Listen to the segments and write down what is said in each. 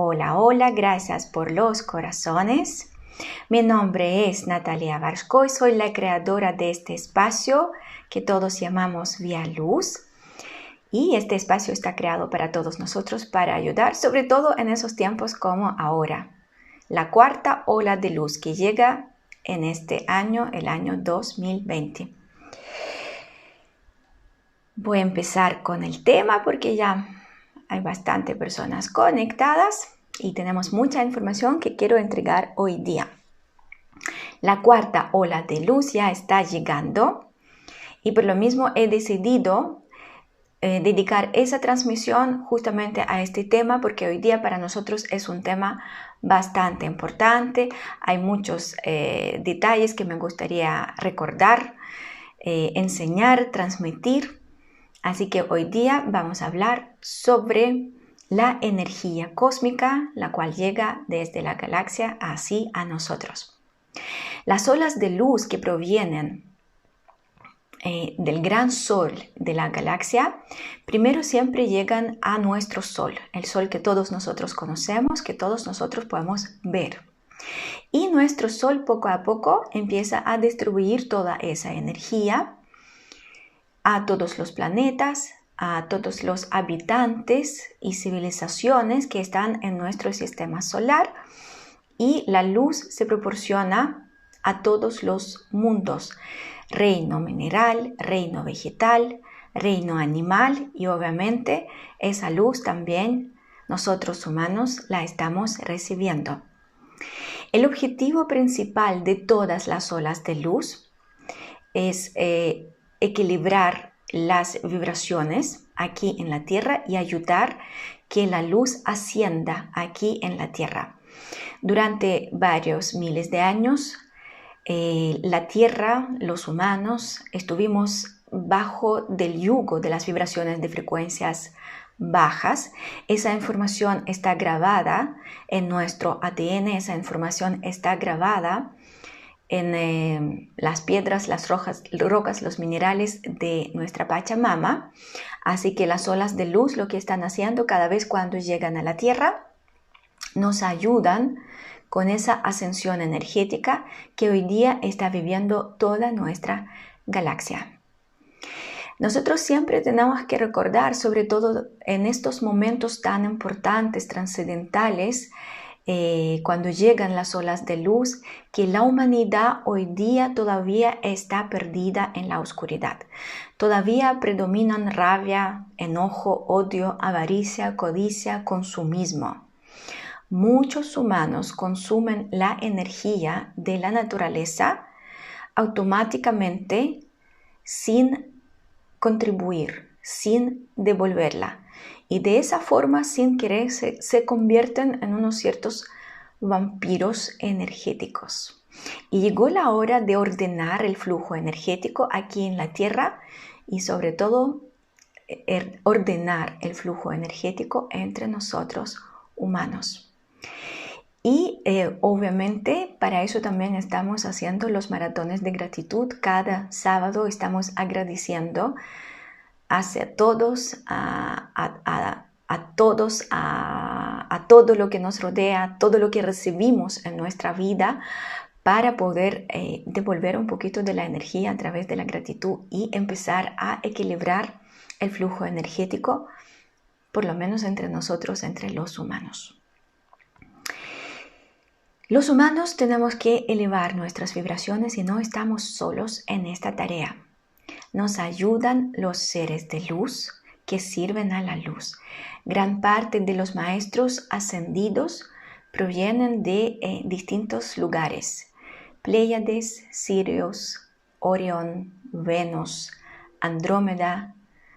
Hola, hola, gracias por los corazones. Mi nombre es Natalia Varsko y soy la creadora de este espacio que todos llamamos Vía Luz. Y este espacio está creado para todos nosotros para ayudar, sobre todo en esos tiempos como ahora. La cuarta ola de luz que llega en este año, el año 2020. Voy a empezar con el tema porque ya hay bastante personas conectadas y tenemos mucha información que quiero entregar hoy día. La cuarta ola de luz ya está llegando y por lo mismo he decidido eh, dedicar esa transmisión justamente a este tema porque hoy día para nosotros es un tema bastante importante. Hay muchos eh, detalles que me gustaría recordar, eh, enseñar, transmitir. Así que hoy día vamos a hablar sobre la energía cósmica, la cual llega desde la galaxia así a nosotros. Las olas de luz que provienen eh, del gran sol de la galaxia, primero siempre llegan a nuestro sol, el sol que todos nosotros conocemos, que todos nosotros podemos ver. Y nuestro sol poco a poco empieza a distribuir toda esa energía a todos los planetas, a todos los habitantes y civilizaciones que están en nuestro sistema solar y la luz se proporciona a todos los mundos reino mineral, reino vegetal, reino animal y obviamente esa luz también nosotros humanos la estamos recibiendo. El objetivo principal de todas las olas de luz es eh, equilibrar las vibraciones aquí en la Tierra y ayudar que la luz ascienda aquí en la Tierra. Durante varios miles de años, eh, la Tierra, los humanos, estuvimos bajo del yugo de las vibraciones de frecuencias bajas. Esa información está grabada en nuestro ADN, esa información está grabada en eh, las piedras, las rocas, los minerales de nuestra Pachamama. Así que las olas de luz lo que están haciendo cada vez cuando llegan a la Tierra nos ayudan con esa ascensión energética que hoy día está viviendo toda nuestra galaxia. Nosotros siempre tenemos que recordar, sobre todo en estos momentos tan importantes, trascendentales, eh, cuando llegan las olas de luz, que la humanidad hoy día todavía está perdida en la oscuridad. Todavía predominan rabia, enojo, odio, avaricia, codicia, consumismo muchos humanos consumen la energía de la naturaleza automáticamente sin contribuir, sin devolverla. Y de esa forma, sin querer, se, convierten en unos ciertos vampiros energéticos. Y llegó la hora de ordenar el flujo energético aquí en la Tierra y sobre todo er, ordenar el flujo energético entre nosotros humanos. Y eh, obviamente para eso también estamos haciendo los maratones de gratitud. Cada sábado estamos agradeciendo hacia todos, a, todos, a, todo lo que nos rodea, todo lo que recibimos en nuestra vida para poder eh, devolver un poquito de la energía a través de la gratitud y empezar a equilibrar el flujo energético, por lo menos entre nosotros, entre los humanos. Los humanos tenemos que elevar nuestras vibraciones y no estamos solos en esta tarea. Nos ayudan los seres de luz que sirven a la luz. Gran parte de los maestros ascendidos provienen de eh, distintos lugares. Pléyades, Sirius, Orión, Venus, Andrómeda,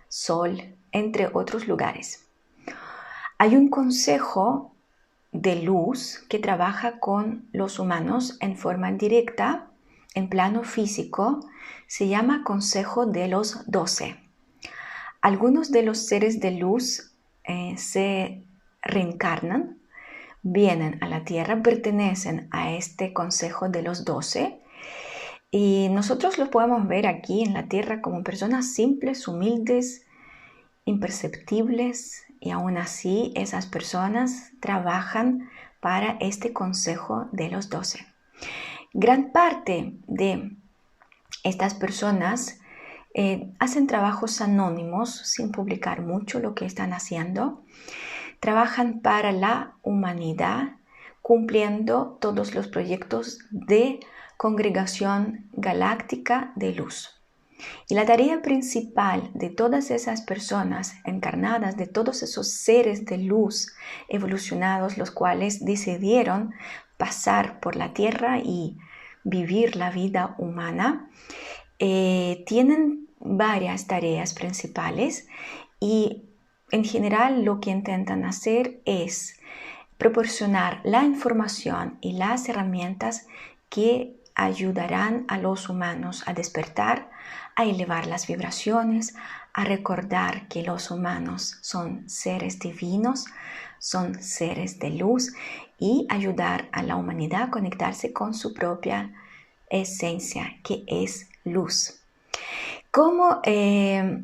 Sol, entre otros lugares. Hay un consejo de luz que trabaja con los humanos en forma directa, en plano físico, se llama Consejo de los Doce. Algunos de los seres de luz eh, se reencarnan, vienen a la Tierra, pertenecen a este Consejo de los Doce y nosotros los podemos ver aquí en la Tierra como personas simples, humildes imperceptibles y aún así esas personas trabajan para este consejo de los doce. Gran parte de estas personas eh, hacen trabajos anónimos sin publicar mucho lo que están haciendo. Trabajan para la humanidad cumpliendo todos los proyectos de congregación galáctica de luz. Y la tarea principal de todas esas personas encarnadas, de todos esos seres de luz evolucionados, los cuales decidieron pasar por la tierra y vivir la vida humana, eh, tienen varias tareas principales y en general lo que intentan hacer es proporcionar la información y las herramientas que ayudarán a los humanos a despertar, a elevar las vibraciones, a recordar que los humanos son seres divinos, son seres de luz y ayudar a la humanidad a conectarse con su propia esencia, que es luz. Como eh,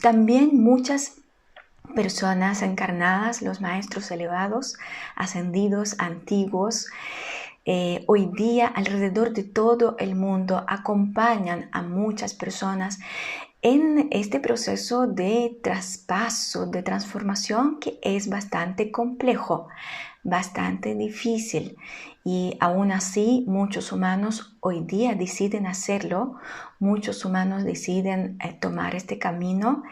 también muchas personas encarnadas, los maestros elevados, ascendidos, antiguos, eh, hoy día alrededor de todo el mundo acompañan a muchas personas en este proceso de traspaso, de transformación que es bastante complejo, bastante difícil y aún así muchos humanos hoy día deciden hacerlo, muchos humanos deciden eh, tomar este camino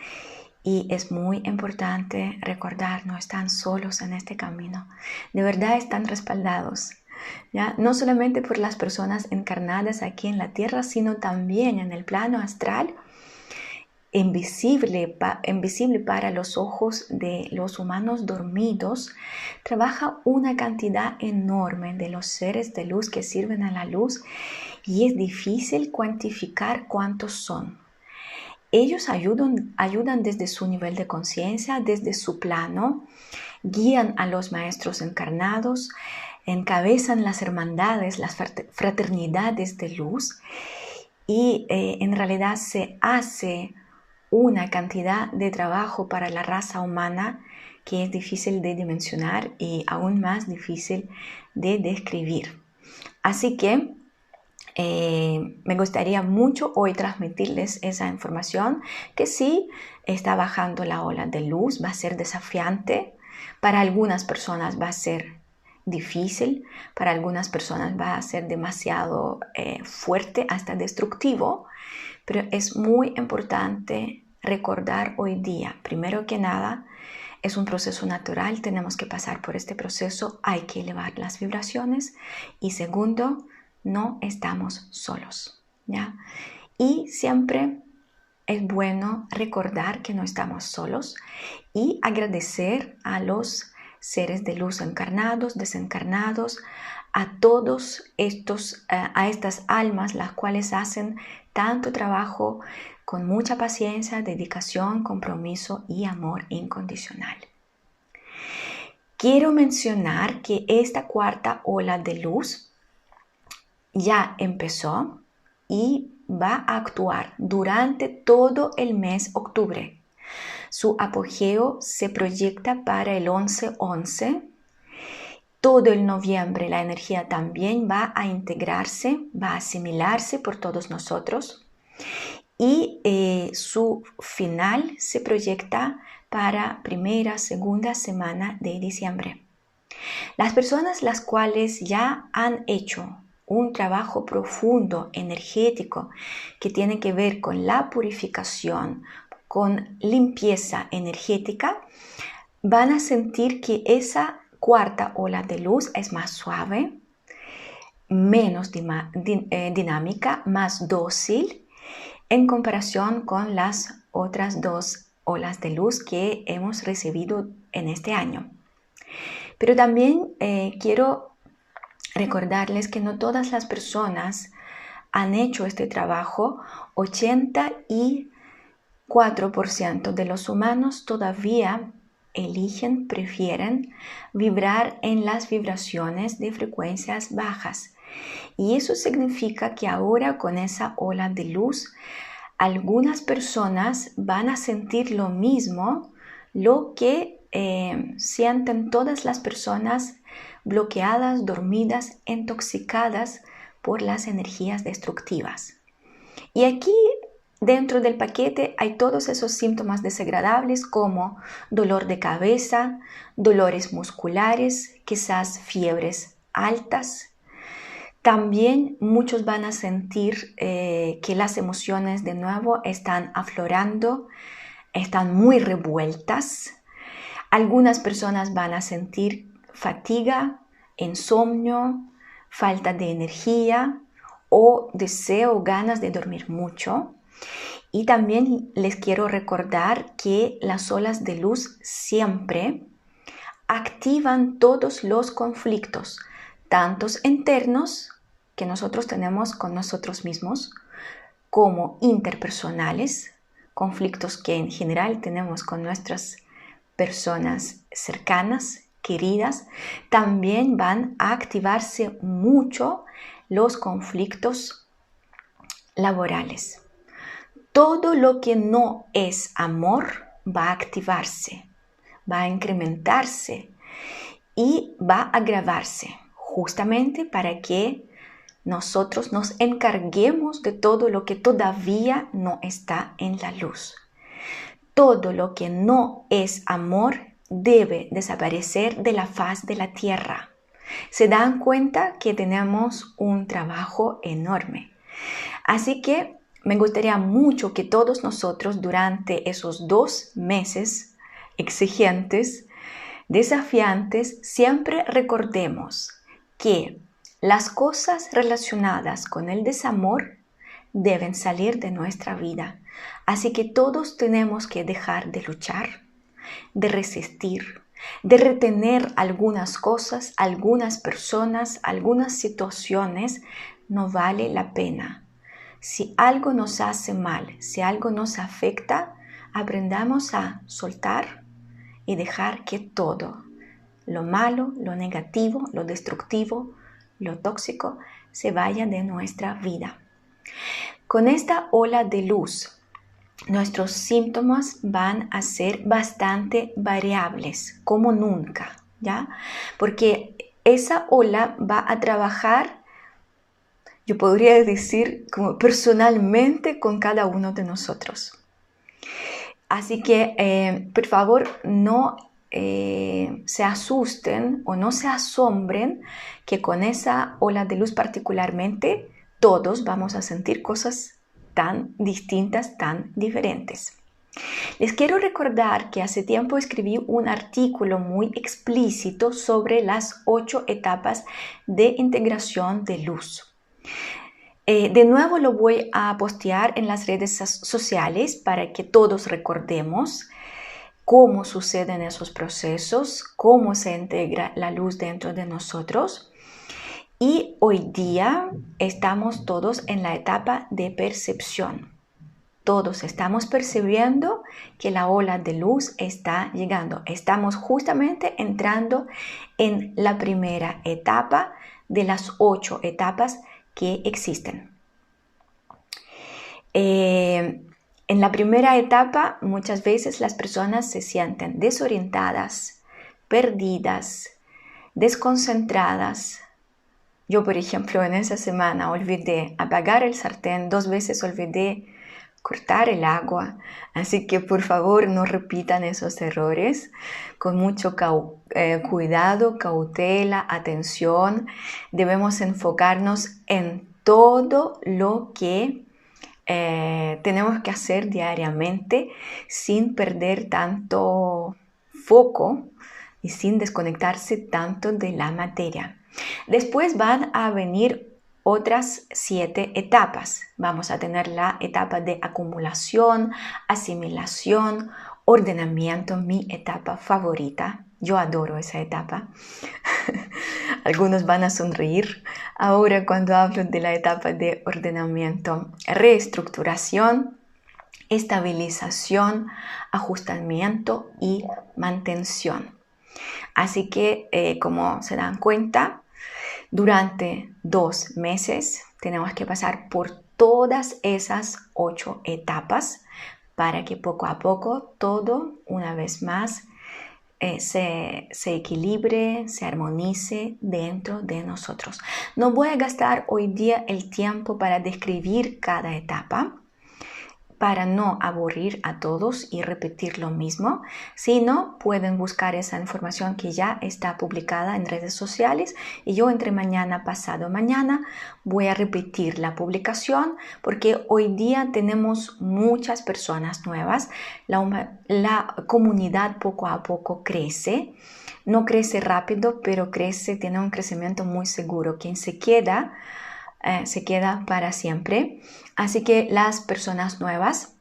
y es muy importante recordar, no están solos en este camino. De verdad están respaldados. ¿ya? No solamente por las personas encarnadas aquí en la tierra, sino también en el plano astral, invisible, invisible para los ojos de los humanos dormidos, trabaja una cantidad enorme de los seres de luz que sirven a la luz y es difícil cuantificar cuántos son. Ellos ayudan, ayudan desde su nivel de conciencia, desde su plano, guían a los maestros encarnados, encabezan las hermandades, las fraternidades de luz y eh, en realidad se hace una cantidad de trabajo para la raza humana que es difícil de dimensionar y aún más difícil de describir. Así que eh, me gustaría mucho hoy transmitirles esa información que sí está bajando la ola de luz, va a ser desafiante, para algunas personas va a ser difícil, para algunas personas va a ser demasiado eh, fuerte, hasta destructivo, pero es muy importante recordar hoy día, primero que nada, es un proceso natural, tenemos que pasar por este proceso, hay que elevar las vibraciones y segundo, no estamos solos, ¿ya? Y siempre es bueno recordar que no estamos solos y agradecer a los seres de luz encarnados, desencarnados, a todos estos, eh, a estas almas las cuales hacen tanto trabajo con mucha paciencia, dedicación, compromiso y amor incondicional. Quiero mencionar que esta cuarta ola de luz ya empezó y va a actuar durante todo el mes octubre. Su apogeo se proyecta para el 11-11. Todo el noviembre la energía también va a integrarse, va a asimilarse por todos nosotros y eh, su final se proyecta para primera, segunda semana de diciembre. Las personas las cuales ya han hecho un trabajo profundo, energético, que tiene que ver con la purificación, con limpieza energética, van a sentir que esa cuarta ola de luz es más suave, menos eh, dinámica, más dócil en comparación con las otras dos olas de luz que hemos recibido en este año. Pero también eh, quiero recordarles que no todas las personas han hecho este trabajo. 84% de los humanos todavía eligen, prefieren vibrar en las vibraciones de frecuencias bajas. Y eso significa que ahora con esa ola de luz algunas personas van a sentir lo mismo, lo que eh, sienten todas las personas bloqueadas, dormidas, intoxicadas por las energías destructivas. Y aquí dentro del paquete hay todos esos síntomas desagradables como dolor de cabeza, dolores musculares, quizás fiebres altas, también muchos van a sentir eh, que las emociones de nuevo están aflorando, están muy revueltas. Algunas personas van a sentir fatiga, insomnio, falta de energía o deseo, ganas de dormir mucho. Y también les quiero recordar que las olas de luz siempre activan todos los conflictos, tantos internos que nosotros tenemos con nosotros mismos, como interpersonales, conflictos que en general tenemos con nuestras personas cercanas, queridas, también van a activarse mucho los conflictos laborales. Todo lo que no es amor va a activarse, va a incrementarse y va a agravarse justamente para que nosotros nos encarguemos de todo lo que todavía no está en la luz. Todo lo que no es amor debe desaparecer de la faz de la tierra. Se dan cuenta que tenemos un trabajo enorme. Así que me gustaría mucho que todos nosotros durante esos dos meses exigentes, desafiantes, siempre recordemos que las cosas relacionadas con el desamor deben salir de nuestra vida. Así que todos tenemos que dejar de luchar, de resistir, de retener algunas cosas, algunas personas, algunas situaciones. No vale la pena. Si algo nos hace mal, si algo nos afecta, aprendamos a soltar y dejar que todo, lo malo, lo negativo, lo destructivo, lo tóxico se vaya de nuestra vida. Con esta ola de luz, nuestros síntomas van a ser bastante variables, como nunca, ¿ya? Porque esa ola va a trabajar, yo podría decir, como personalmente con cada uno de nosotros. Así que, eh, por favor, no eh, se asusten o no se asombren que con esa ola de luz particularmente todos vamos a sentir cosas tan distintas, tan diferentes. Les quiero recordar que hace tiempo escribí un artículo muy explícito sobre las ocho etapas de integración de luz. Eh, de nuevo lo voy a postear en las redes sociales para que todos recordemos cómo suceden esos procesos, cómo se integra la luz dentro de nosotros. Y hoy día estamos todos en la etapa de percepción. Todos estamos percibiendo que la ola de luz está llegando. Estamos justamente entrando en la primera etapa de las ocho etapas que existen. Eh, en la primera etapa muchas veces las personas se sienten desorientadas, perdidas, desconcentradas. Yo, por ejemplo, en esa semana olvidé apagar el sartén, dos veces olvidé cortar el agua, así que por favor no repitan esos errores con mucho eh, cuidado, cautela, atención. Debemos enfocarnos en todo lo que eh, tenemos que hacer diariamente sin perder tanto foco y sin desconectarse tanto de la materia. Después van a venir otras siete etapas. Vamos a tener la etapa de acumulación, asimilación, ordenamiento, mi etapa favorita. Yo adoro esa etapa. Algunos van a sonreír ahora cuando hablo de la etapa de ordenamiento, reestructuración, estabilización, ajustamiento y mantención. Así que, eh, como se dan cuenta, durante dos meses tenemos que pasar por todas esas ocho etapas para que poco a poco todo, una vez más, eh, se, se, equilibre, se armonice dentro de nosotros. No voy a gastar hoy día el tiempo para describir cada etapa, para no aburrir a todos y repetir lo mismo, sino pueden buscar esa información que ya está publicada en redes sociales y yo entre mañana, pasado mañana voy a repetir la publicación porque hoy día tenemos muchas personas nuevas, la, la comunidad poco a poco crece. No crece rápido, pero crece, tiene un crecimiento muy seguro. Quien se queda, eh, se queda para siempre. Así que las personas nuevas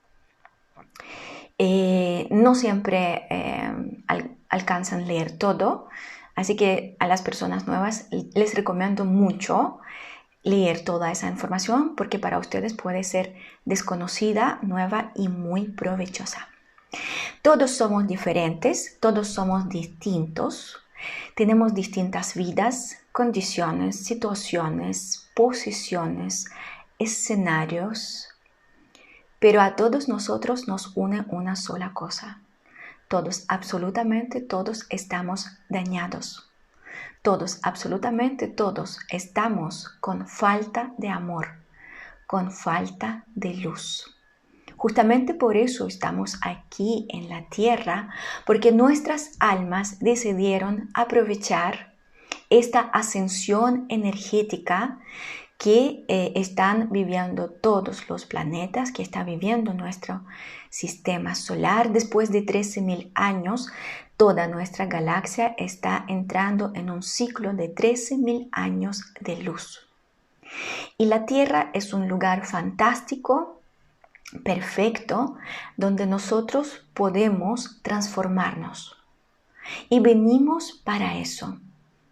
eh, no siempre eh, alcanzan a leer todo. Así que a las personas nuevas les recomiendo mucho leer toda esa información porque para ustedes puede ser desconocida, nueva y muy provechosa. Todos somos diferentes, todos somos distintos, tenemos distintas vidas, condiciones, situaciones, posiciones, escenarios, pero a todos nosotros nos une una sola cosa. Todos, absolutamente todos estamos dañados. Todos, absolutamente todos estamos con falta de amor, con falta de luz. Justamente por eso estamos aquí en la tierra, porque nuestras almas decidieron aprovechar esta ascensión energética que eh, están viviendo todos los planetas, que está viviendo nuestro sistema solar. Después de 13.000 años, toda nuestra galaxia está entrando en un ciclo de 13.000 años de luz. Y la Tierra es un lugar fantástico, perfecto, donde nosotros podemos transformarnos. Y venimos para eso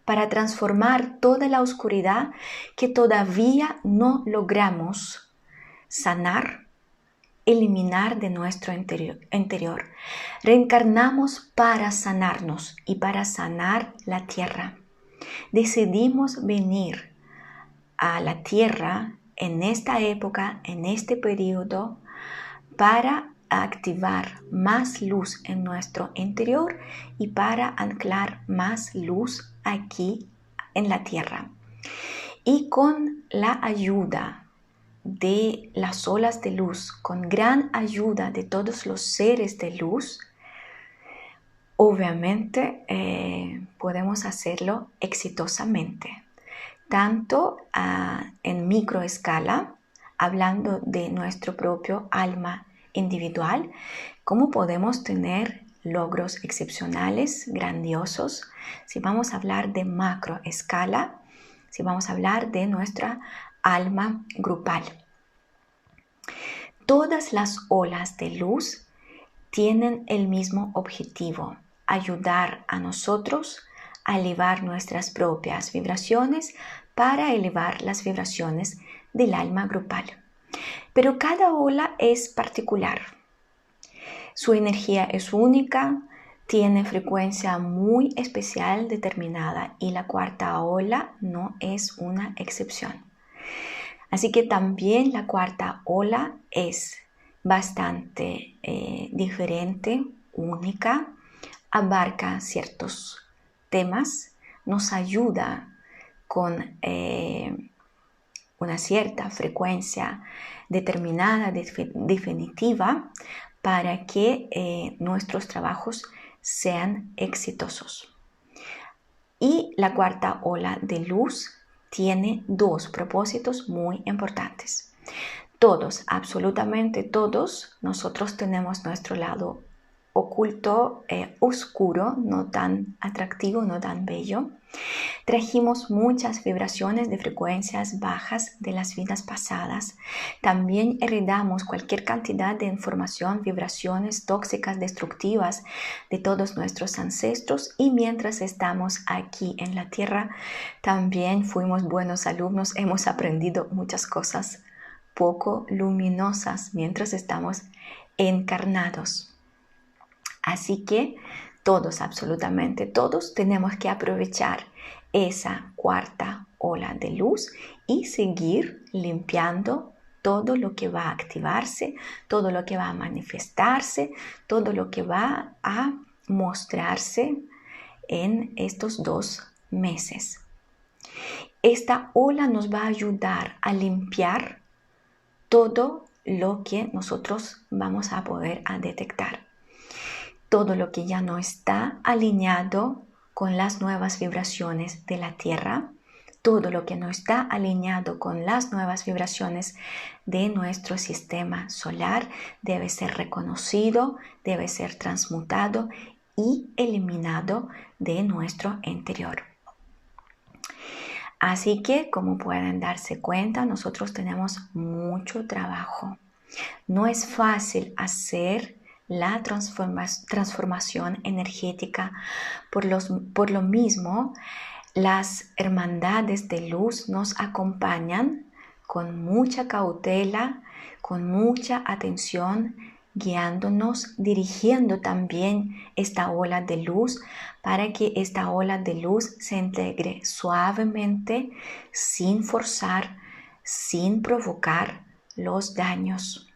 para transformar toda la oscuridad que todavía no logramos sanar, eliminar de nuestro interior. Reencarnamos para sanarnos y para sanar la tierra. Decidimos venir a la tierra en esta época, en este periodo, para activar más luz en nuestro interior y para anclar más luz aquí en la tierra. Y con la ayuda de las olas de luz, con gran ayuda de todos los seres de luz, obviamente eh, podemos hacerlo exitosamente, tanto ah, en microescala, hablando de nuestro propio alma individual, como podemos tener logros excepcionales, grandiosos, si vamos a hablar de macro escala, si vamos a hablar de nuestra alma grupal. Todas las olas de luz tienen el mismo objetivo, ayudar a nosotros a elevar nuestras propias vibraciones para elevar las vibraciones del alma grupal. Pero cada ola es particular. Su energía es única, tiene frecuencia muy especial determinada y la cuarta ola no es una excepción. Así que también la cuarta ola es bastante eh, diferente, única, abarca ciertos temas, nos ayuda con eh, una cierta frecuencia determinada, definitiva, para que eh, nuestros trabajos sean exitosos. Y la cuarta ola de luz tiene dos propósitos muy importantes. Todos, absolutamente todos, nosotros tenemos nuestro lado oculto, eh, oscuro, no tan atractivo, no tan bello. Trajimos muchas vibraciones de frecuencias bajas de las vidas pasadas. También heredamos cualquier cantidad de información, vibraciones tóxicas, destructivas de todos nuestros ancestros y mientras estamos aquí en la tierra, también fuimos buenos alumnos, hemos aprendido muchas cosas poco luminosas mientras estamos encarnados. Así que todos, absolutamente todos, tenemos que aprovechar esa cuarta ola de luz y seguir limpiando todo lo que va a activarse, todo lo que va a manifestarse, todo lo que va a mostrarse en estos dos meses. Esta ola nos va a ayudar a limpiar todo lo que nosotros vamos a poder detectar. Todo lo que ya no está alineado con las nuevas vibraciones de la Tierra, todo lo que no está alineado con las nuevas vibraciones de nuestro sistema solar debe ser reconocido, debe ser transmutado y eliminado de nuestro interior. Así que, como pueden darse cuenta, nosotros tenemos mucho trabajo. No es fácil hacer la transformación energética. Por, lo mismo, las hermandades de luz nos acompañan con mucha cautela, con mucha atención, guiándonos, dirigiendo también esta ola de luz para que esta ola de luz se integre suavemente, sin forzar, sin provocar los daños.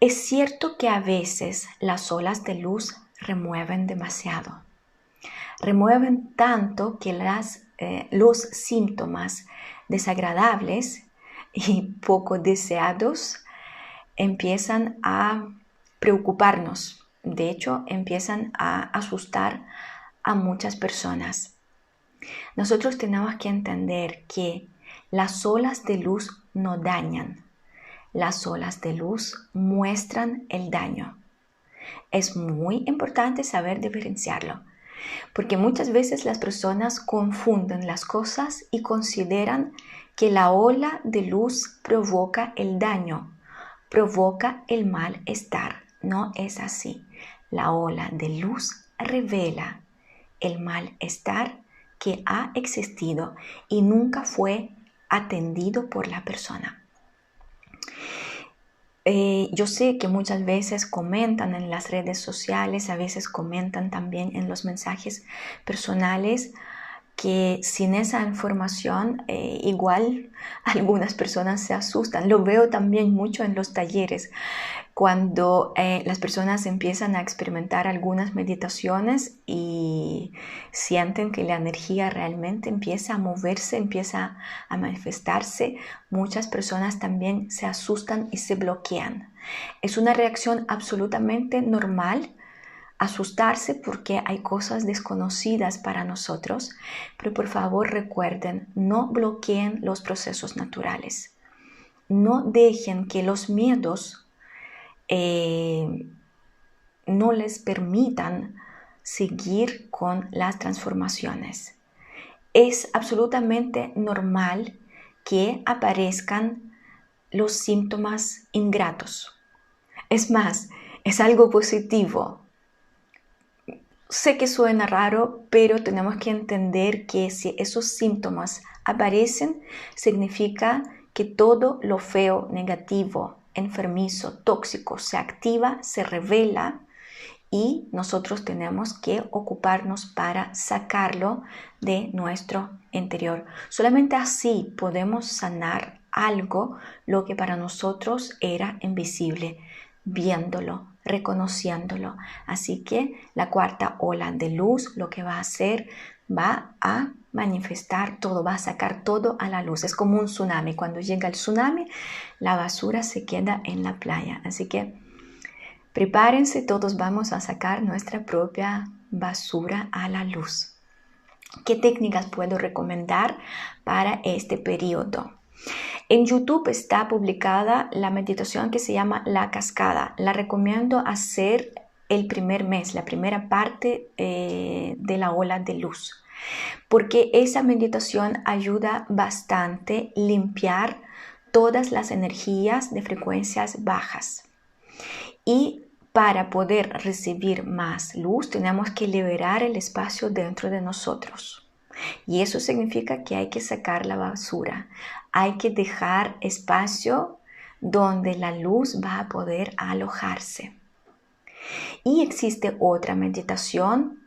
Es cierto que a veces las olas de luz remueven demasiado remueven tanto que las, eh, los síntomas desagradables y poco deseados empiezan a preocuparnos. De hecho, empiezan a asustar a muchas personas. Nosotros tenemos que entender que las olas de luz no dañan. Las olas de luz muestran el daño. Es muy importante saber diferenciarlo. Porque muchas veces las personas confunden las cosas y consideran que la ola de luz provoca el daño, provoca el malestar. No es así. La ola de luz revela el malestar que ha existido y nunca fue atendido por la persona. Eh, yo sé que muchas veces comentan en las redes sociales, a veces comentan también en los mensajes personales que sin esa información eh, igual algunas personas se asustan. Lo veo también mucho en los talleres cuando eh, las personas empiezan a experimentar algunas meditaciones y sienten que la energía realmente empieza a moverse, empieza a manifestarse, muchas personas también se asustan y se bloquean. Es una reacción absolutamente normal asustarse porque hay cosas desconocidas para nosotros, pero por favor recuerden, no bloqueen los procesos naturales. No dejen que los miedos eh, no les permitan seguir con las transformaciones. Es absolutamente normal que aparezcan los síntomas ingratos. Es más, es algo positivo. Sé que suena raro, pero tenemos que entender que si esos síntomas aparecen, significa que todo lo feo, negativo, enfermizo, tóxico, se activa, se revela y nosotros tenemos que ocuparnos para sacarlo de nuestro interior. Solamente así podemos sanar algo lo que para nosotros era invisible, viéndolo, reconociéndolo. Así que la cuarta ola de luz lo que va a hacer va a manifestar todo, va a sacar todo a la luz. Es como un tsunami. Cuando llega el tsunami, la basura se queda en la playa. Así que prepárense, todos vamos a sacar nuestra propia basura a la luz. ¿Qué técnicas puedo recomendar para este periodo? En YouTube está publicada la meditación que se llama La Cascada. La recomiendo hacer el primer mes, la primera parte eh, de la ola de luz porque esa meditación ayuda bastante a limpiar todas las energías de frecuencias bajas. Y para poder recibir más luz tenemos que liberar el espacio dentro de nosotros. Y eso significa que hay que sacar la basura, hay que dejar espacio donde la luz va a poder alojarse. Y existe otra meditación,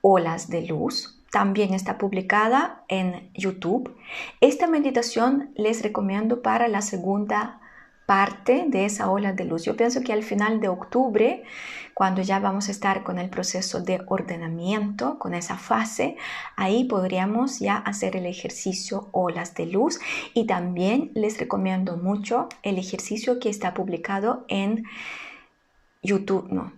olas de luz, también está publicada en YouTube. Esta meditación les recomiendo para la segunda parte de esa ola de luz. Yo pienso que al final de octubre, cuando ya vamos a estar con el proceso de ordenamiento, con esa fase, ahí podríamos ya hacer el ejercicio olas de luz y también les recomiendo mucho el ejercicio que está publicado en YouTube, no,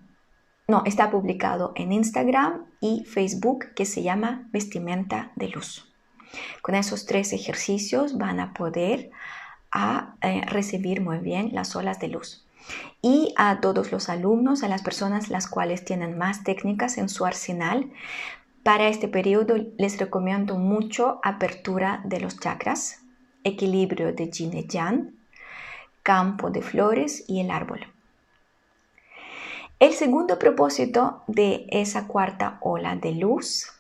no, está publicado en Instagram y Facebook que se llama vestimenta de luz. Con esos tres ejercicios van a poder a eh, recibir muy bien las olas de luz. Y a todos los alumnos, a las personas las cuales tienen más técnicas en su arsenal, para este periodo les recomiendo mucho apertura de los chakras, equilibrio de Yin y Yang, campo de flores y el árbol. El segundo propósito de esa cuarta ola de luz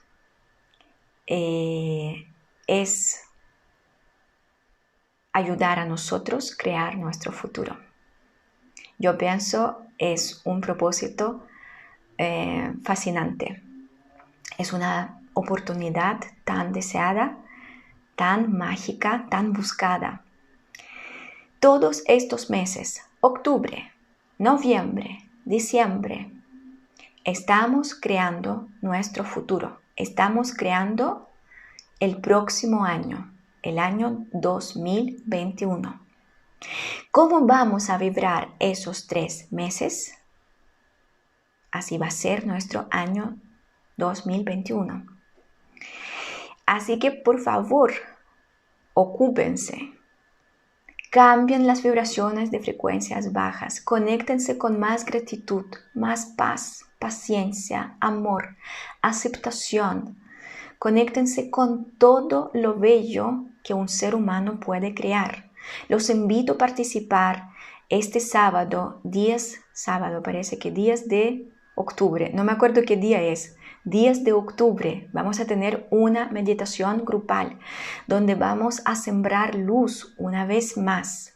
eh, es ayudar a nosotros crear nuestro futuro. Yo pienso es un propósito eh, fascinante. Es una oportunidad tan deseada, tan mágica, tan buscada. Todos estos meses, octubre, noviembre, diciembre, estamos creando nuestro futuro. Estamos creando el próximo año, el año 2021. ¿Cómo vamos a vibrar esos tres meses? Así va a ser nuestro año 2021. Así que por favor, ocúpense. Cambien las vibraciones de frecuencias bajas. Conéctense con más gratitud, más paz, paciencia, amor, aceptación, Conéctense con todo lo bello que un ser humano puede crear. Los invito a participar este sábado, 10, sábado parece que 10 de octubre, no me acuerdo qué día es, 10 de octubre vamos a tener una meditación grupal donde vamos a sembrar luz una vez más,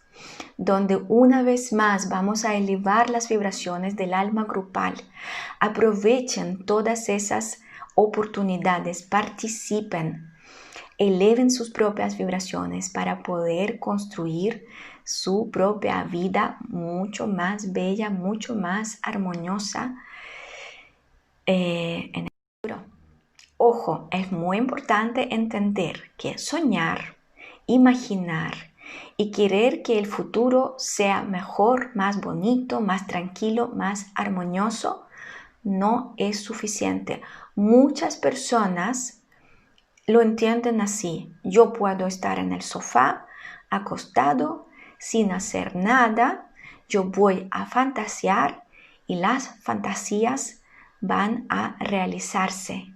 donde una vez más vamos a elevar las vibraciones del alma grupal. Aprovechen todas esas oportunidades, participen, eleven sus propias vibraciones para poder construir su propia vida mucho más bella, mucho más armoniosa eh, en el futuro. Ojo, es muy importante entender que soñar, imaginar y querer que el futuro sea mejor, más bonito, más tranquilo, más armonioso, no es suficiente. Muchas personas lo entienden así. Yo puedo estar en el sofá, acostado, sin hacer nada. Yo voy a fantasear y las fantasías van a realizarse.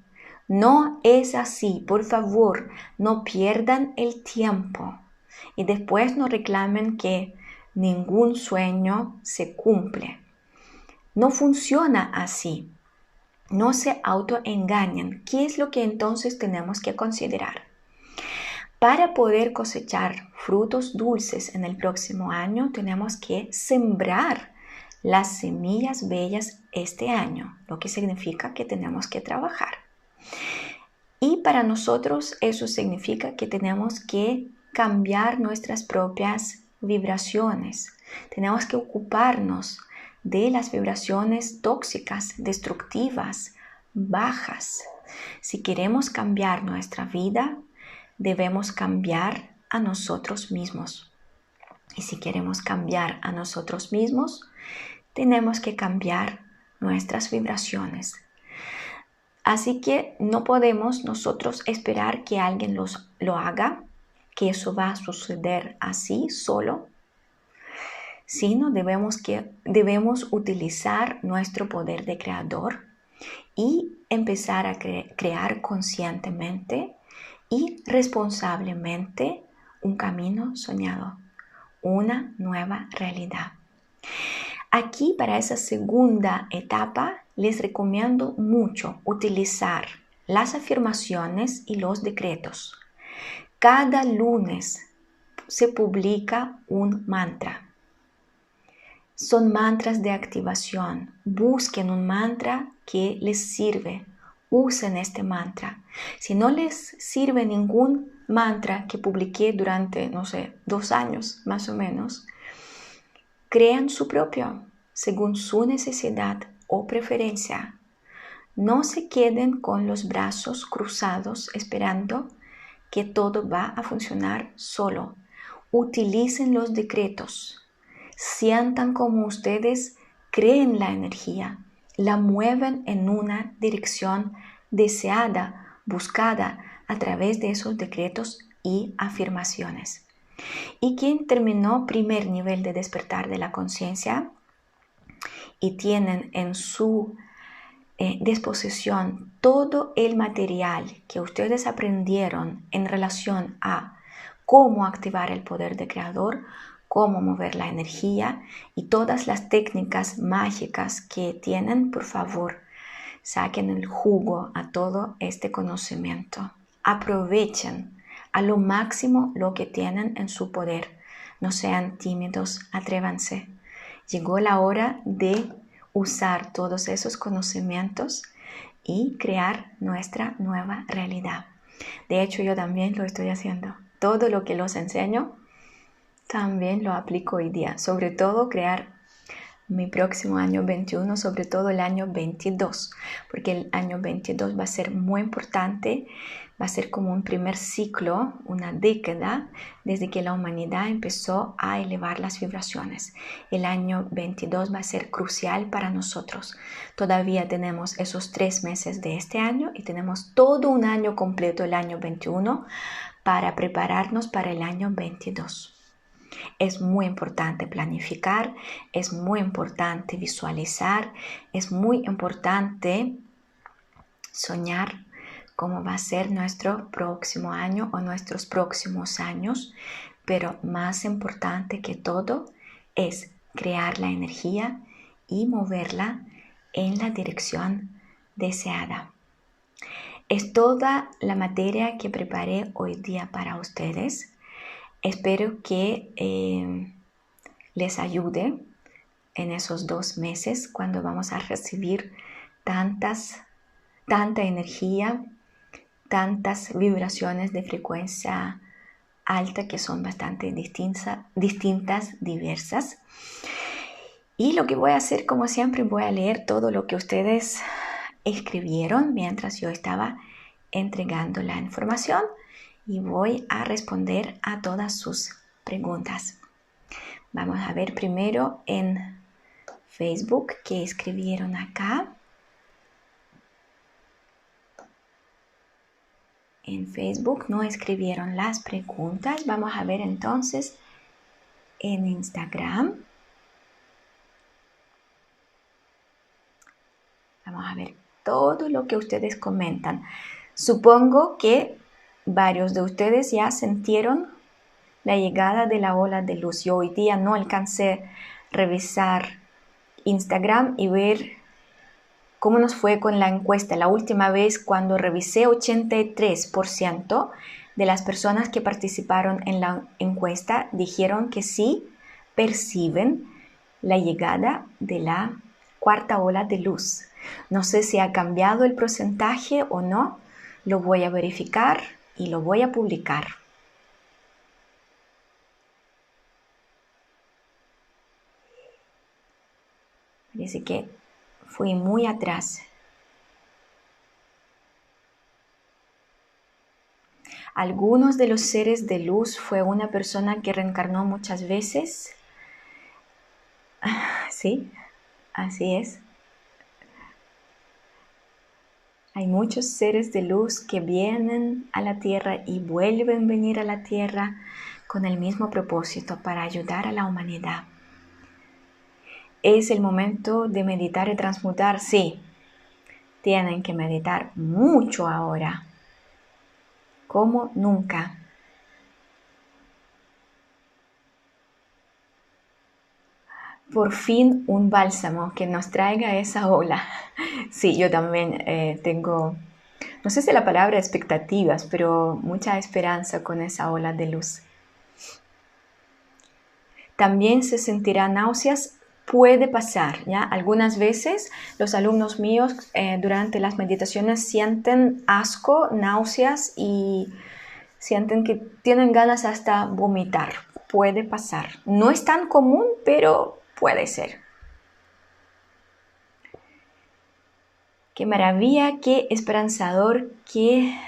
No es así. Por favor, no pierdan el tiempo. Y después no reclamen que ningún sueño se cumple. No funciona así. No se autoengañen. ¿Qué es lo que entonces tenemos que considerar? Para poder cosechar frutos dulces en el próximo año, tenemos que sembrar las semillas bellas este año, lo que significa que tenemos que trabajar. Y para nosotros eso significa que tenemos que cambiar nuestras propias vibraciones. Tenemos que ocuparnos de las vibraciones tóxicas, destructivas, bajas. Si queremos cambiar nuestra vida, debemos cambiar a nosotros mismos. Y si queremos cambiar a nosotros mismos, tenemos que cambiar nuestras vibraciones. Así que no podemos nosotros esperar que alguien los, lo haga, que eso va a suceder así solo sino debemos, que, debemos utilizar nuestro poder de creador y empezar a crear conscientemente y responsablemente un camino soñado, una nueva realidad. Aquí para esa segunda etapa les recomiendo mucho utilizar las afirmaciones y los decretos. Cada lunes se publica un mantra son mantras de activación. Busquen un mantra que les sirve. Usen este mantra. Si no les sirve ningún mantra que publiqué durante, no sé, dos años más o menos, crean su propio, según su necesidad o preferencia. No se queden con los brazos cruzados esperando que todo va a funcionar solo. Utilicen los decretos. Sientan como ustedes creen la energía, la mueven en una dirección deseada, buscada a través de esos decretos y afirmaciones. ¿Y quien terminó primer nivel de despertar de la conciencia? Y tienen en su eh, disposición todo el material que ustedes aprendieron en relación a cómo activar el poder de creador, cómo mover la energía y todas las técnicas mágicas que tienen, por favor, saquen el jugo a todo este conocimiento. Aprovechen a lo máximo lo que tienen en su poder. No sean tímidos, atrévanse. Llegó la hora de usar todos esos conocimientos y crear nuestra nueva realidad. De hecho, yo también lo estoy haciendo. Todo lo que los enseño, también lo aplico hoy día. Sobre todo crear mi próximo año 21, sobre todo el año 22, porque el año 22 va a ser muy importante va a ser como un primer ciclo, una década, desde que la humanidad empezó a elevar las vibraciones. El año 22 va a ser crucial para nosotros. Todavía tenemos esos tres meses de este año y tenemos todo un año completo, el año 21, para prepararnos para el año 22. Es muy importante planificar, es muy importante visualizar, es muy importante soñar cómo va a ser nuestro próximo año o nuestros próximos años, pero más importante que todo es crear la energía y moverla en la dirección deseada. Es toda la materia que preparé hoy día para ustedes. Espero que eh, les ayude en esos dos meses cuando vamos a recibir tantas, tanta energía tantas vibraciones de frecuencia alta que son bastante distintas, diversas. Y lo que voy a hacer, como siempre, voy a leer todo lo que ustedes escribieron mientras yo estaba entregando la información y voy a responder a todas sus preguntas. Vamos a ver primero en Facebook que escribieron acá. en Facebook no escribieron las preguntas. Vamos a ver entonces en Instagram. Vamos a ver todo lo que ustedes comentan. Supongo que varios de ustedes ya sintieron la llegada de la ola de luz. Yo hoy día no alcancé a revisar Instagram y ver ¿Cómo nos fue con la encuesta? La última vez cuando revisé 83% de las personas que participaron en la encuesta dijeron que sí perciben la llegada de la cuarta ola de luz. No sé si ha cambiado el porcentaje o no, lo voy a verificar y lo voy a publicar. Parece que fui muy atrás. Algunos de los seres de luz fue una persona que reencarnó muchas veces. Sí, así es. Hay muchos seres de luz que vienen a la tierra y vuelven a venir a la tierra con el mismo propósito para ayudar a la humanidad. ¿Es el momento de meditar y transmutar? Sí. Tienen que meditar mucho ahora. Como nunca. Por fin un bálsamo que nos traiga esa ola. Sí, yo también eh, tengo, no sé si la palabra expectativas, pero mucha esperanza con esa ola de luz. También se sentirán náuseas puede pasar, ¿ya? Algunas veces los alumnos míos eh, durante las meditaciones sienten asco, náuseas y sienten que tienen ganas hasta vomitar. Puede pasar. No es tan común, pero puede ser. Qué maravilla, qué esperanzador, que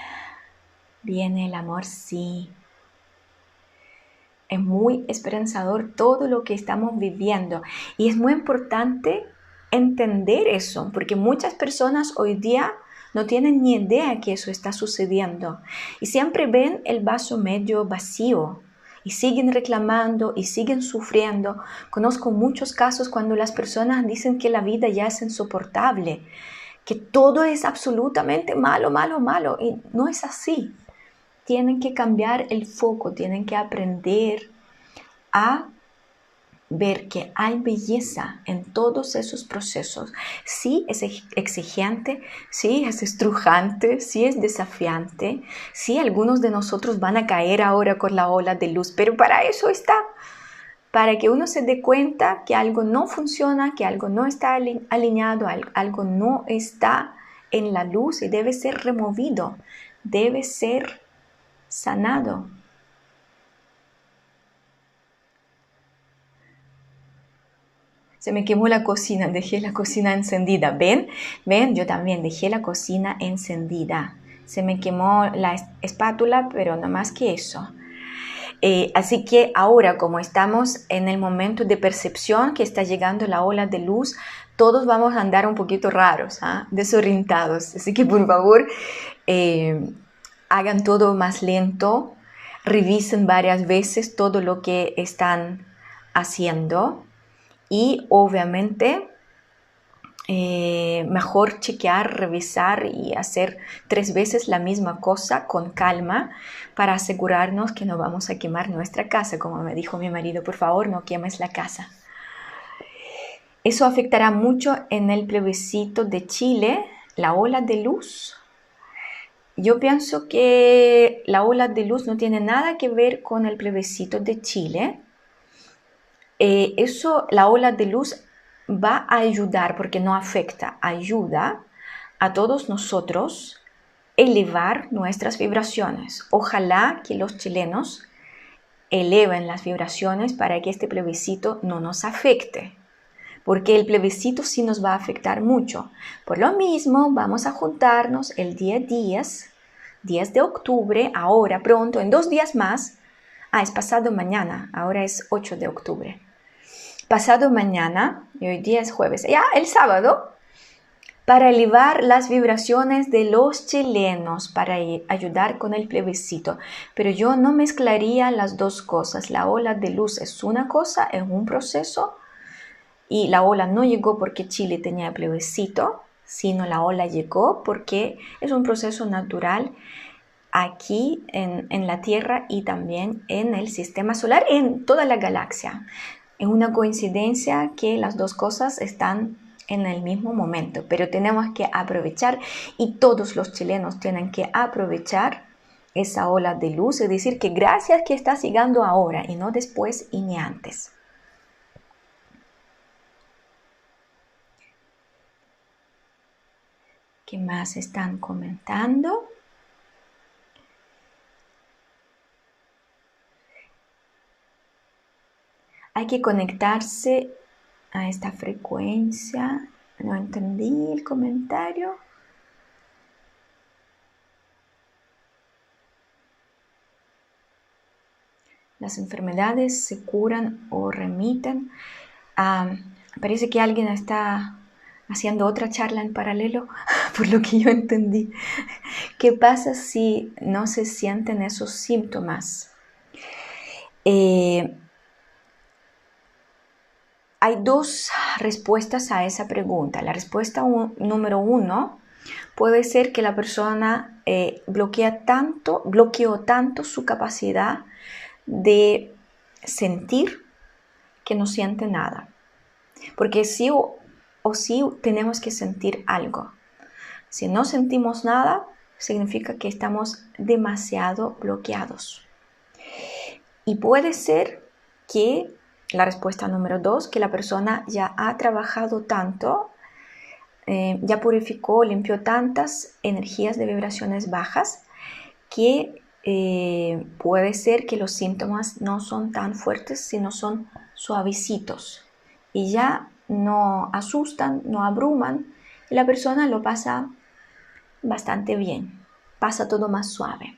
viene el amor, sí. Es muy esperanzador todo lo que estamos viviendo y es muy importante entender eso, porque muchas personas hoy día no tienen ni idea que eso está sucediendo y siempre ven el vaso medio vacío y siguen reclamando y siguen sufriendo. Conozco muchos casos cuando las personas dicen que la vida ya es insoportable, que todo es absolutamente malo, malo, malo y no es así. Tienen que cambiar el foco, tienen que aprender a ver que hay belleza en todos esos procesos. Sí es exigente, sí es estrujante, sí es desafiante, sí algunos de nosotros van a caer ahora con la ola de luz, pero para eso está, para que uno se dé cuenta que algo no funciona, que algo no está alineado, algo no está en la luz y debe ser removido, debe ser sanado. Se me quemó la cocina, dejé la cocina encendida. ¿Ven? ¿Ven? Yo también dejé la cocina encendida. Se me quemó la espátula, pero no más que eso. Eh, así que ahora, como estamos en el momento de percepción que está llegando la ola de luz, todos vamos a andar un poquito raros, ¿ah? desorientados. Así que por favor, eh, hagan todo más lento, revisen varias veces todo lo que están haciendo y obviamente eh, mejor chequear, revisar y hacer tres veces la misma cosa con calma para asegurarnos que no vamos a quemar nuestra casa. Como me dijo mi marido, por favor, no quemes la casa. Eso afectará mucho en el plebiscito de Chile, la ola de luz. Yo pienso que la ola de luz no tiene nada que ver con el plebiscito de Chile, eh, eso, la ola de luz va a ayudar, porque no afecta, ayuda a todos nosotros elevar nuestras vibraciones. Ojalá que los chilenos eleven las vibraciones para que este plebiscito no nos afecte, porque el plebiscito sí nos va a afectar mucho. Por lo mismo, vamos a juntarnos el día 10, 10 de octubre, ahora pronto, en dos días más. Ah, es pasado mañana, ahora es 8 de octubre pasado mañana, y hoy día es jueves, ya el sábado, para elevar las vibraciones de los chilenos, para ayudar con el plebiscito. Pero yo no mezclaría las dos cosas. La ola de luz es una cosa, es un proceso, y la ola no llegó porque Chile tenía plebiscito, sino la ola llegó porque es un proceso natural aquí en, en, la Tierra y también en el sistema solar, en toda la galaxia. Es una coincidencia que las dos cosas están en el mismo momento, pero tenemos que aprovechar y todos los chilenos tienen que aprovechar esa ola de luz, es decir, que gracias que está llegando ahora y no después y ni antes. ¿Qué más están comentando? Hay que conectarse a esta frecuencia. No entendí el comentario. Las enfermedades se curan o remiten. parece que alguien está haciendo otra charla en paralelo, por lo que yo entendí. ¿Qué pasa si no se sienten esos síntomas? Eh, hay dos respuestas a esa pregunta. La respuesta número uno puede ser que la persona eh, bloquea tanto, bloqueó tanto su capacidad de sentir que no siente nada. Porque sí o, o sí tenemos que sentir algo. Si no sentimos nada, significa que estamos demasiado bloqueados. Y puede ser que la respuesta número dos, que la persona ya ha trabajado tanto, eh, ya purificó, limpió tantas energías de vibraciones bajas que eh, puede ser que los síntomas no son tan fuertes, sino son suavecitos. y ya no asustan, no abruman y la persona lo pasa bastante bien, pasa todo más suave.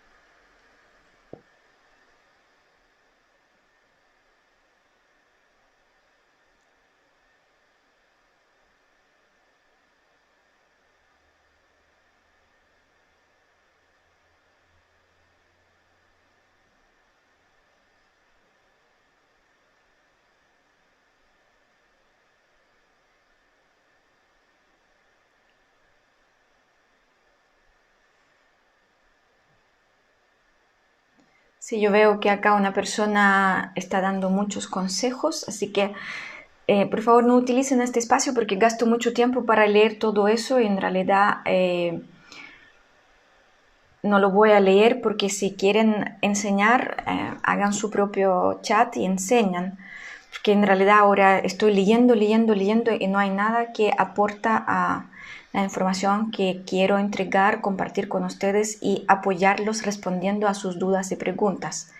Sí, yo veo que acá una persona está dando muchos consejos, así que eh, por favor no utilicen este espacio porque gasto mucho tiempo para leer todo eso y en realidad eh, no lo voy a leer porque si quieren enseñar, eh, hagan su propio chat y enseñan. Porque en realidad ahora estoy leyendo, leyendo, leyendo y no hay nada que aporta a la información que quiero entregar, compartir con ustedes y apoyarlos respondiendo a sus dudas y preguntas.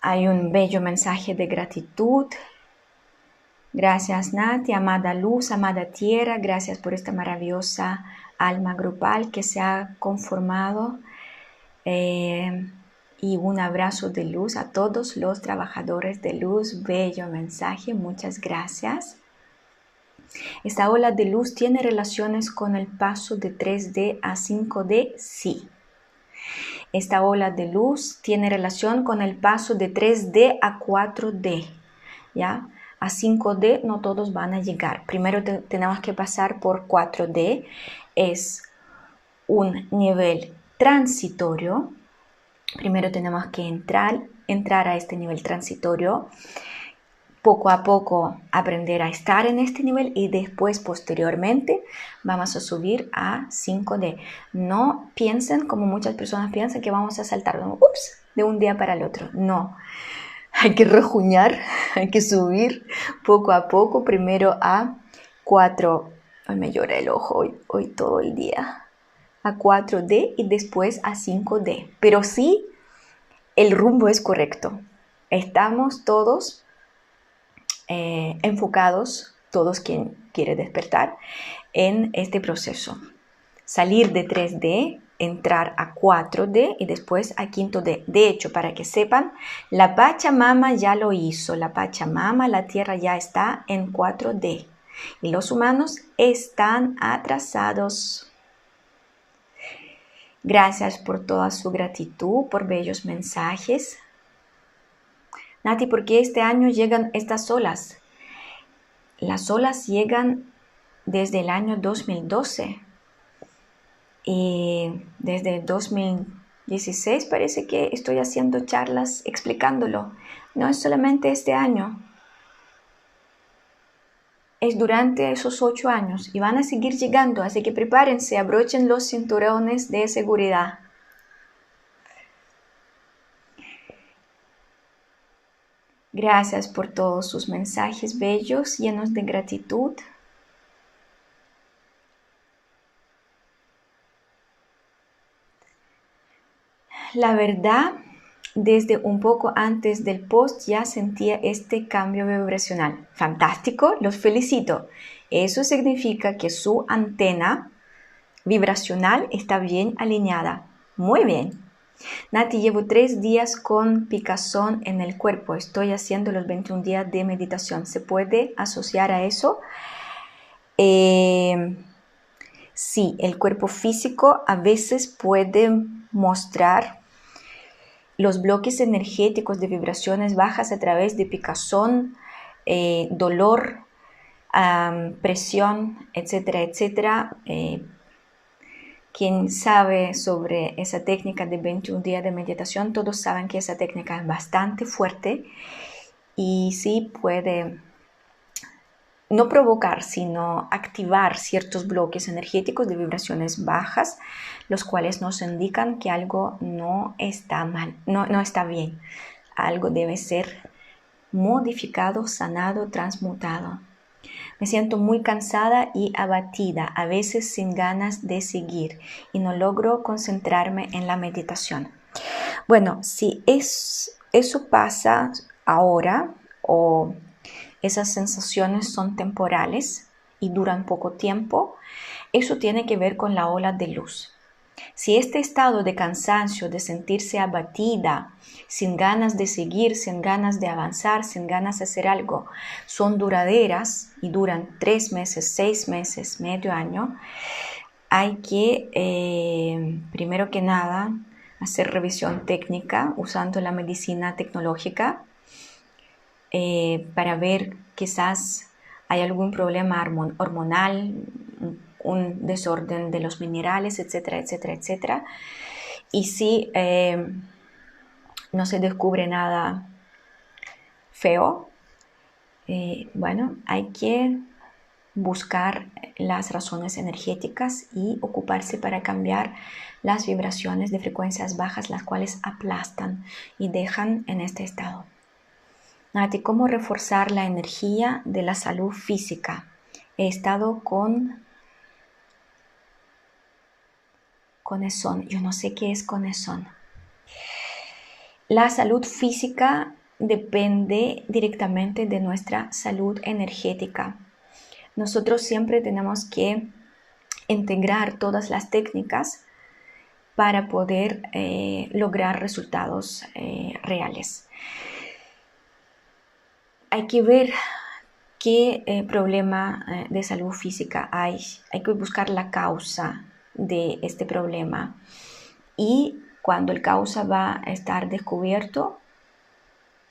Hay un bello mensaje de gratitud. Gracias Nati, amada luz, amada tierra, gracias por esta maravillosa alma grupal que se ha conformado. Eh, y un abrazo de luz a todos los trabajadores de luz. Bello mensaje, muchas gracias. Esta ola de luz tiene relaciones con el paso de 3D a 5D, sí. Esta ola de luz tiene relación con el paso de 3D a 4D, ¿ya? A 5D no todos van a llegar. Primero tenemos que pasar por 4D. Es un nivel transitorio Primero tenemos que entrar, entrar a este nivel transitorio, poco a poco aprender a estar en este nivel y después posteriormente vamos a subir a 5D. No piensen como muchas personas piensan que vamos a saltar de un día para el otro. No, hay que rejuñar, hay que subir poco a poco, primero a 4, hoy me llora el ojo hoy, hoy todo el día, a 4D y después a 5D. Pero sí, el rumbo es correcto. Estamos todos eh, enfocados, todos quien quiere despertar, en este proceso. Salir de 3D, entrar a 4D y después a 5D. De hecho, para que sepan, la Pachamama ya lo hizo. La Pachamama, la Tierra ya está en 4D. Y los humanos están atrasados. Gracias por toda su gratitud, por bellos mensajes. Nati, ¿por qué este año llegan estas olas? Las olas llegan desde el año 2012 y desde 2016 parece que estoy haciendo charlas explicándolo. No es solamente este año, es durante esos ocho años y van a seguir llegando, así que prepárense, abrochen los cinturones de seguridad. Gracias por todos sus mensajes bellos, llenos de gratitud. La verdad desde un poco antes del post ya sentía este cambio vibracional. Fantástico, los felicito. Eso significa que su antena vibracional está bien alineada. Muy bien. Nati, llevo tres días con picazón en el cuerpo. Estoy haciendo los 21 días de meditación. ¿Se puede asociar a eso? Eh, sí, el cuerpo físico a veces puede mostrar los bloques energéticos de vibraciones bajas a través de picazón, eh, dolor, presión, etcétera, etcétera. Eh, quien sabe sobre esa técnica de 21 días de meditación, todos saben que esa técnica es bastante fuerte y sí puede no provocar, sino activar ciertos bloques energéticos de vibraciones bajas, los cuales nos indican que algo no está mal, no, no está bien. Algo debe ser modificado, sanado, transmutado. Me siento muy cansada y abatida, a veces sin ganas de seguir y no logro concentrarme en la meditación. Bueno, si es eso pasa ahora o esas sensaciones son temporales y duran poco tiempo, eso tiene que ver con la ola de luz. Si este estado de cansancio, de sentirse abatida, sin ganas de seguir, sin ganas de avanzar, sin ganas de hacer algo, son duraderas y duran tres meses, seis meses, medio año, hay que, eh, primero que nada, hacer revisión técnica usando la medicina tecnológica eh, para ver quizás hay algún problema hormonal, un desorden de los minerales, etcétera, etcétera, etcétera. Y si eh, no se descubre nada feo, eh, bueno, hay que buscar las razones energéticas y ocuparse para cambiar las vibraciones de frecuencias bajas, las cuales aplastan y dejan en este estado. Nati, ¿cómo reforzar la energía de la salud física? He estado con Conezón. Yo no sé qué es conezón. La salud física depende directamente de nuestra salud energética. Nosotros siempre tenemos que integrar todas las técnicas para poder eh, lograr resultados eh, reales. Hay que ver qué eh, problema de salud física hay. Hay que buscar la causa de este problema. Y cuando el causa va a estar descubierto,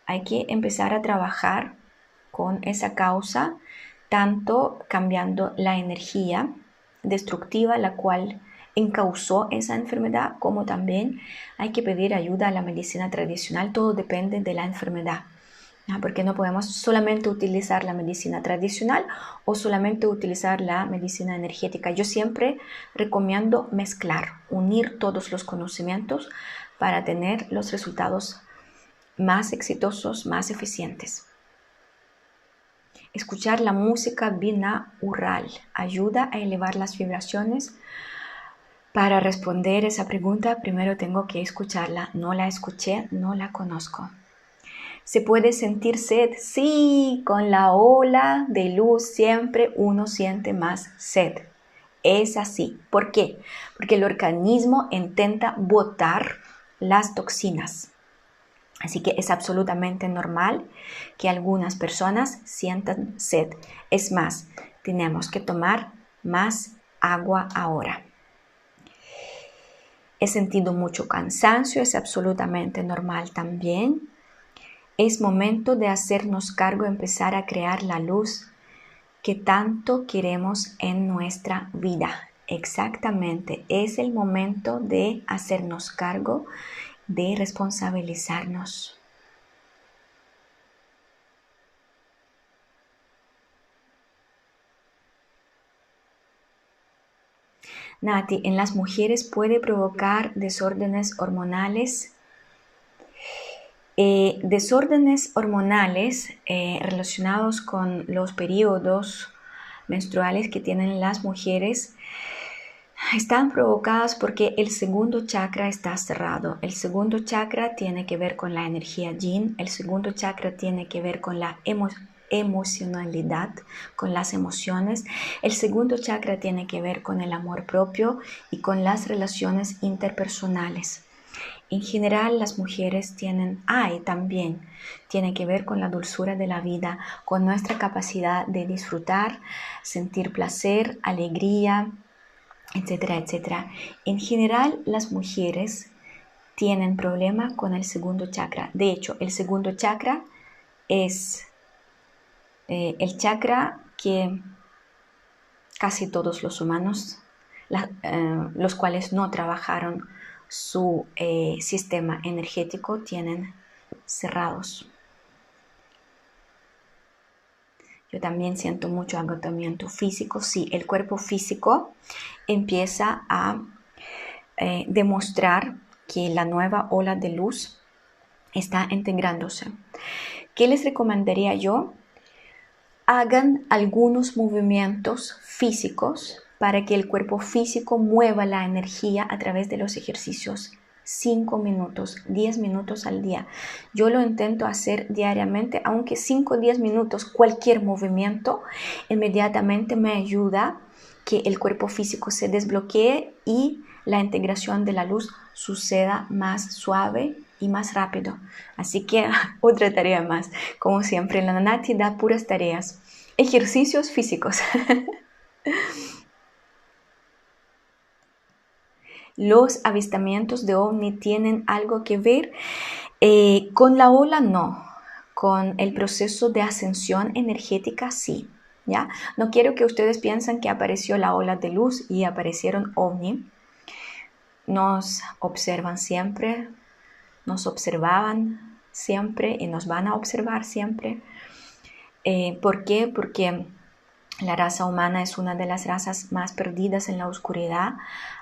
hay que empezar a trabajar con esa causa, tanto cambiando la energía destructiva, la cual encausó esa enfermedad, como también hay que pedir ayuda a la medicina tradicional. Todo depende de la enfermedad porque no podemos solamente utilizar la medicina tradicional o solamente utilizar la medicina energética. Yo siempre recomiendo mezclar, unir todos los conocimientos para tener los resultados más exitosos, más eficientes. Escuchar la música binaural ayuda a elevar las vibraciones. Para responder esa pregunta, primero tengo que escucharla. No la escuché, no la conozco. ¿Se puede sentir sed? Sí, con la ola de luz siempre uno siente más sed. Es así. ¿Por qué? Porque el organismo intenta botar las toxinas. Así que es absolutamente normal que algunas personas sientan sed. Es más, tenemos que tomar más agua ahora. He sentido mucho cansancio, es absolutamente normal también. Es momento de hacernos cargo, empezar a crear la luz que tanto queremos en nuestra vida. Exactamente, es el momento de hacernos cargo, de responsabilizarnos. Nati, en las mujeres puede provocar desórdenes hormonales eh, desórdenes hormonales eh, relacionados con los periodos menstruales que tienen las mujeres están provocadas porque el segundo chakra está cerrado. El segundo chakra tiene que ver con la energía yin, el segundo chakra tiene que ver con la emocionalidad, con las emociones. El segundo chakra tiene que ver con el amor propio y con las relaciones interpersonales. En general las mujeres tienen, hay también, tiene que ver con la dulzura de la vida, con nuestra capacidad de disfrutar, sentir placer, alegría, etcétera, etcétera. En general las mujeres tienen problema con el segundo chakra. De hecho, el segundo chakra es eh, el chakra que casi todos los humanos, eh, los cuales no trabajaron su eh, sistema energético tienen cerrados. Yo también siento mucho agotamiento físico. Sí, el cuerpo físico empieza a eh, demostrar que la nueva ola de luz está integrándose. ¿Qué les recomendaría yo? Hagan algunos movimientos físicos para que el cuerpo físico mueva la energía a través de los ejercicios 5 minutos, 10 minutos al día. Yo lo intento hacer diariamente, aunque 5 o 10 minutos, cualquier movimiento inmediatamente me ayuda que el cuerpo físico se desbloquee y la integración de la luz suceda más suave y más rápido. Así que otra tarea más. Como siempre, la Nati da puras tareas. Ejercicios físicos. los avistamientos de ovni tienen algo que ver eh, con la ola, no. Con el proceso de ascensión energética, sí. ¿ya? No quiero que ustedes piensen que apareció la ola de luz y aparecieron ovni. Nos observan siempre, nos observaban siempre y nos van a observar siempre. Eh, ¿Por qué? Porque la raza humana es una de las razas más perdidas en la oscuridad.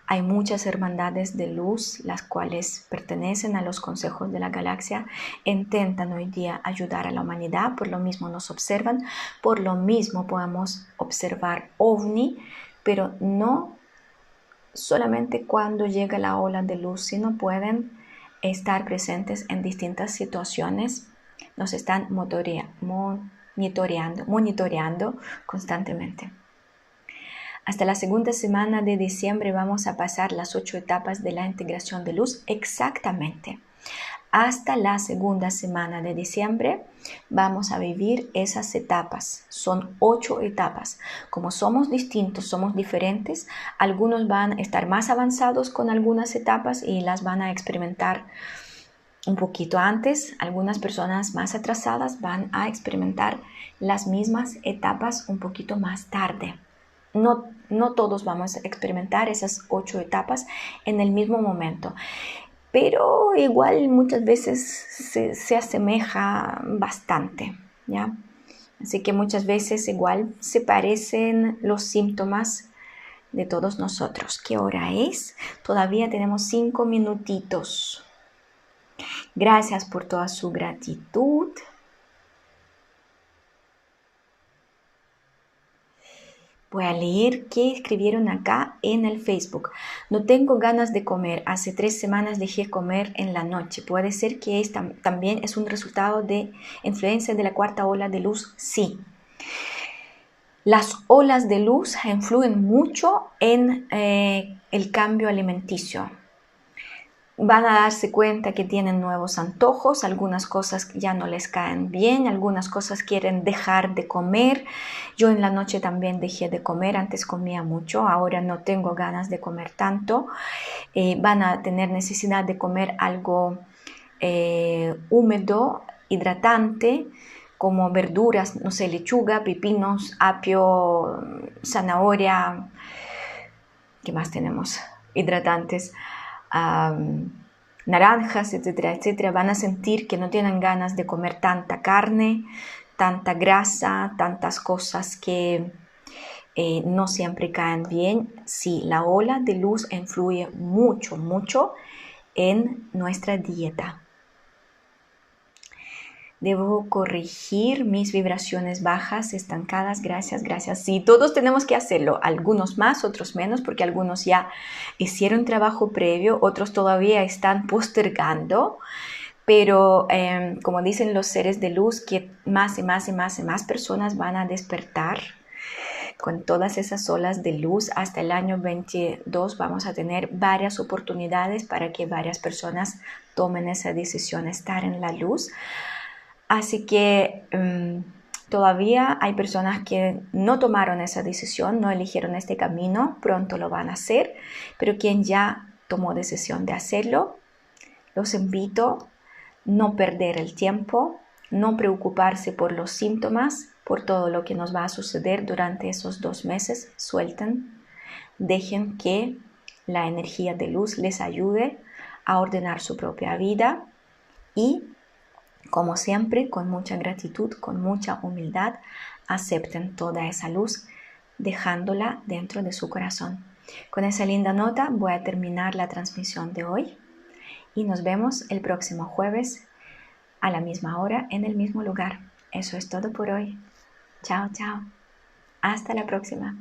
Hay muchas hermandades de luz, las cuales pertenecen a los consejos de la galaxia, intentan hoy día ayudar a la humanidad, por lo mismo nos observan, por lo mismo podemos observar ovni, pero no solamente cuando llega la ola de luz, sino pueden estar presentes en distintas situaciones, nos están monitoreando, monitoreando constantemente. Hasta la segunda semana de diciembre vamos a pasar las ocho etapas de la integración de luz exactamente. Hasta la segunda semana de diciembre vamos a vivir esas etapas. Son ocho etapas. Como somos distintos, somos diferentes, algunos van a estar más avanzados con algunas etapas y las van a experimentar un poquito antes, algunas personas más atrasadas van a experimentar las mismas etapas un poquito más tarde. No, no todos vamos a experimentar esas ocho etapas en el mismo momento, pero igual muchas veces se, se asemeja bastante, ¿ya? Así que muchas veces igual se parecen los síntomas de todos nosotros. ¿Qué hora es? Todavía tenemos cinco minutitos. Gracias por toda su gratitud. Voy a leer qué escribieron acá en el Facebook. No tengo ganas de comer. Hace tres semanas dejé comer en la noche. Puede ser que también es un resultado de influencia de la cuarta ola de luz. Sí. Las olas de luz influyen mucho en eh, el cambio alimenticio van a darse cuenta que tienen nuevos antojos, algunas cosas ya no les caen bien, algunas cosas quieren dejar de comer. Yo en la noche también dejé de comer, antes comía mucho, ahora no tengo ganas de comer tanto. Eh, van a tener necesidad de comer algo eh, húmedo, hidratante, como verduras, no sé, lechuga, pepinos, apio, zanahoria. ¿Qué más tenemos? Hidratantes naranjas, etcétera, etcétera, van a sentir que no tienen ganas de comer tanta carne, tanta grasa, tantas cosas que eh, no siempre caen bien. Sí, la ola de luz influye mucho, mucho en nuestra dieta. Debo corregir mis vibraciones bajas, estancadas. Gracias, gracias. Sí, todos tenemos que hacerlo. Algunos más, otros menos, porque algunos ya hicieron trabajo previo, otros todavía están postergando. Pero em, como dicen los seres de luz, que más y más y más y más personas van a despertar con todas esas olas de luz hasta el año 22 vamos a tener varias oportunidades para que varias personas tomen esa decisión, estar en la luz. Así que em, todavía hay personas que no tomaron esa decisión, no eligieron este camino, pronto lo van a hacer, pero quien ya tomó decisión de hacerlo, los invito a no perder el tiempo, no preocuparse por los síntomas, por todo lo que nos va a suceder durante esos dos meses, suelten, dejen que la energía de luz les ayude a ordenar su propia vida y como siempre, con mucha gratitud, con mucha humildad, acepten toda esa luz dejándola dentro de su corazón. Con esa linda nota voy a terminar la transmisión de hoy y nos vemos el próximo jueves a la misma hora en el mismo lugar. Eso es todo por hoy. Chao, chao. Hasta la próxima.